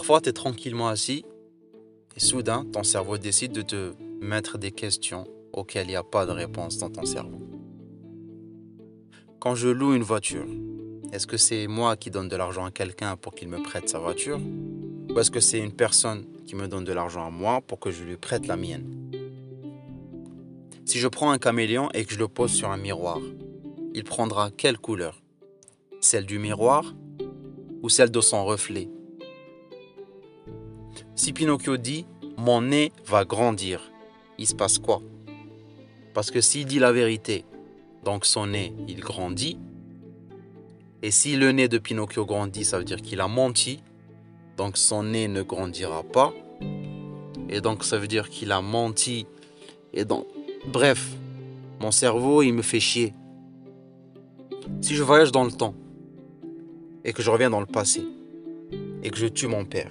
fois, tu es tranquillement assis et soudain, ton cerveau décide de te mettre des questions auxquelles il n'y a pas de réponse dans ton cerveau. Quand je loue une voiture, est-ce que c'est moi qui donne de l'argent à quelqu'un pour qu'il me prête sa voiture? Ou est-ce que c'est une personne qui me donne de l'argent à moi pour que je lui prête la mienne? Si je prends un caméléon et que je le pose sur un miroir, il prendra quelle couleur? Celle du miroir ou celle de son reflet? Si Pinocchio dit mon nez va grandir, il se passe quoi? Parce que s'il dit la vérité, donc son nez il grandit, et si le nez de Pinocchio grandit, ça veut dire qu'il a menti. Donc son nez ne grandira pas. Et donc ça veut dire qu'il a menti. Et donc, bref, mon cerveau, il me fait chier. Si je voyage dans le temps et que je reviens dans le passé et que je tue mon père,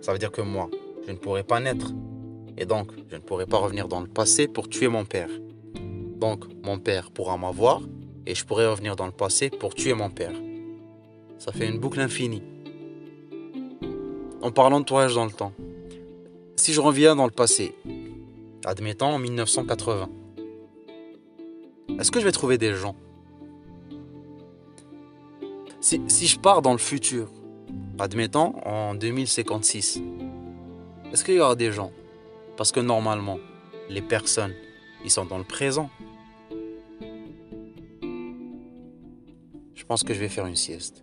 ça veut dire que moi, je ne pourrai pas naître. Et donc, je ne pourrai pas revenir dans le passé pour tuer mon père. Donc, mon père pourra m'avoir et je pourrais revenir dans le passé pour tuer mon père. Ça fait une boucle infinie. En parlant de voyage dans le temps, si je reviens dans le passé, admettons en 1980, est-ce que je vais trouver des gens? Si je pars dans le futur, admettons en 2056, est-ce qu'il y aura des gens? Parce que normalement, les personnes, ils sont dans le présent. Je pense que je vais faire une sieste.